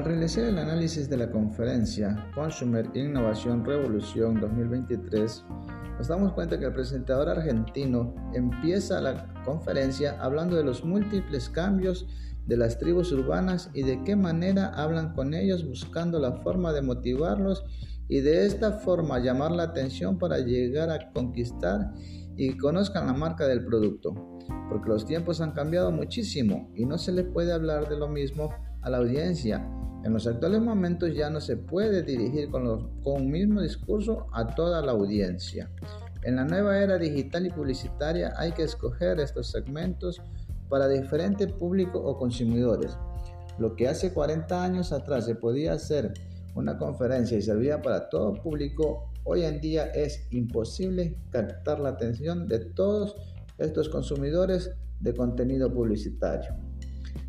Al realizar el análisis de la conferencia Consumer Innovación Revolución 2023, nos damos cuenta que el presentador argentino empieza la conferencia hablando de los múltiples cambios de las tribus urbanas y de qué manera hablan con ellos buscando la forma de motivarlos y de esta forma llamar la atención para llegar a conquistar y conozcan la marca del producto, porque los tiempos han cambiado muchísimo y no se le puede hablar de lo mismo a la audiencia en los actuales momentos ya no se puede dirigir con, los, con un mismo discurso a toda la audiencia. En la nueva era digital y publicitaria hay que escoger estos segmentos para diferente público o consumidores. Lo que hace 40 años atrás se podía hacer una conferencia y servía para todo público, hoy en día es imposible captar la atención de todos estos consumidores de contenido publicitario.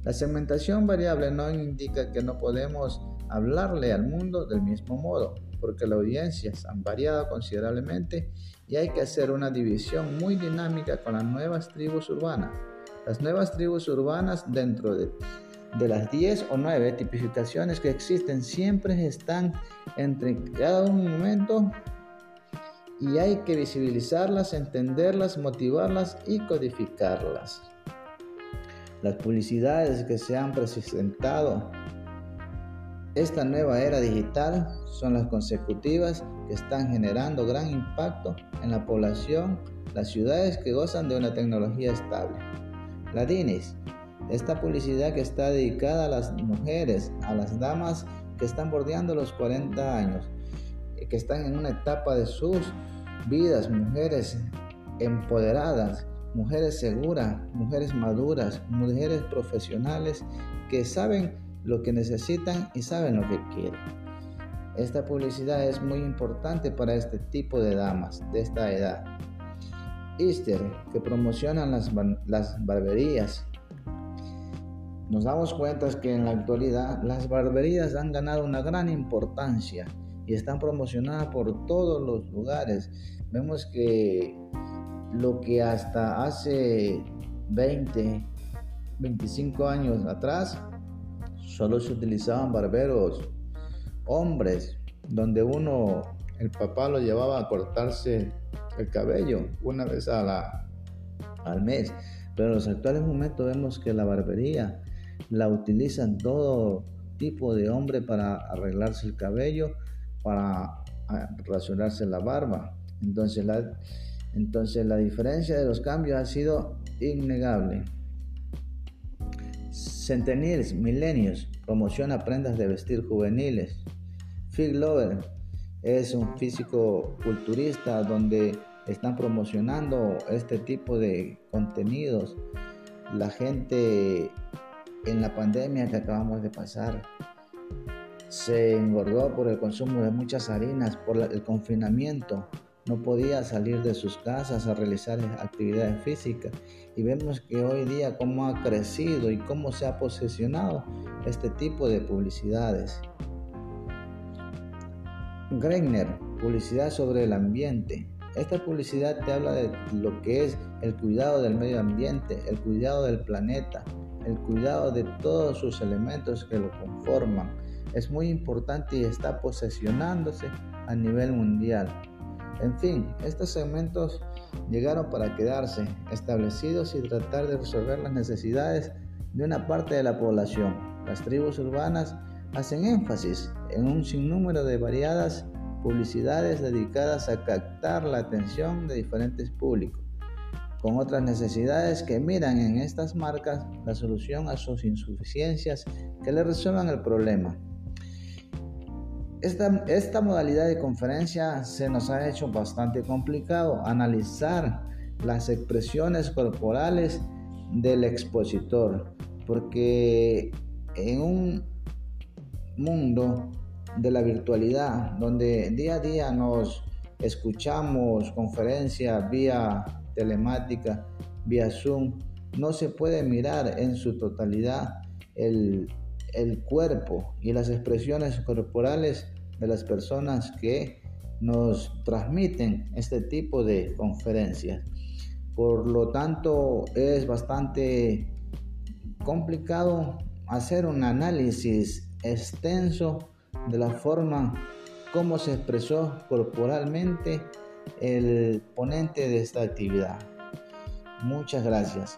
La segmentación variable no indica que no podemos hablarle al mundo del mismo modo, porque las audiencias han variado considerablemente y hay que hacer una división muy dinámica con las nuevas tribus urbanas. Las nuevas tribus urbanas dentro de, las 10 o 9 tipificaciones que existen siempre están entre cada un momento y hay que visibilizarlas, entenderlas, motivarlas y codificarlas. Las publicidades que se han presentado esta nueva era digital son las consecutivas que están generando gran impacto en la población, las ciudades que gozan de una tecnología estable. La DINIS, esta publicidad que está dedicada a las mujeres, a las damas que están bordeando los 40 años, que están en una etapa de sus vidas, mujeres empoderadas, mujeres seguras, mujeres maduras, mujeres profesionales que saben lo que necesitan y saben lo que quieren. Esta publicidad es muy importante para este tipo de damas de esta edad. Easter, que promocionan las, las barberías. Nos damos cuenta que en la actualidad las barberías han ganado una gran importancia y están promocionadas por todos los lugares. Vemos que lo que hasta hace 20, 25 años atrás solo se utilizaban barberos hombres, donde uno, el papá lo llevaba a cortarse el cabello una vez al mes. Pero en los actuales momentos vemos que la barbería la utilizan todo tipo de hombre para arreglarse el cabello, para racionarse la barba. Entonces la, entonces la diferencia de los cambios ha sido innegable. Centennials, milenios, promociona prendas de vestir juveniles. Phil Lover es un físico culturista donde están promocionando este tipo de contenidos. La gente en la pandemia que acabamos de pasar se engordó por el consumo de muchas harinas, por el confinamiento no podía salir de sus casas a realizar actividades físicas y vemos que hoy día cómo ha crecido y cómo se ha posicionado este tipo de publicidades. Greiner, publicidad sobre el ambiente. Esta publicidad te habla de lo que es el cuidado del medio ambiente, el cuidado del planeta, el cuidado de todos sus elementos que lo conforman. Es muy importante y está posesionándose a nivel mundial. En fin, estos segmentos llegaron para quedarse, establecidos y tratar de resolver las necesidades de una parte de la población. Las tribus urbanas hacen énfasis en un sinnúmero de variadas publicidades dedicadas a captar la atención de diferentes públicos, con otras necesidades que miran en estas marcas la solución a sus insuficiencias que le resuelvan el problema. Esta, modalidad de conferencia se nos ha hecho bastante complicado analizar las expresiones corporales del expositor, porque en un mundo de la virtualidad, donde día a día nos escuchamos conferencias vía telemática, vía Zoom, no se puede mirar en su totalidad el, el cuerpo y las expresiones corporales de las personas que nos transmiten este tipo de conferencias. Por lo tanto, es bastante complicado hacer un análisis extenso de la forma como se expresó corporalmente el ponente de esta actividad. Muchas gracias.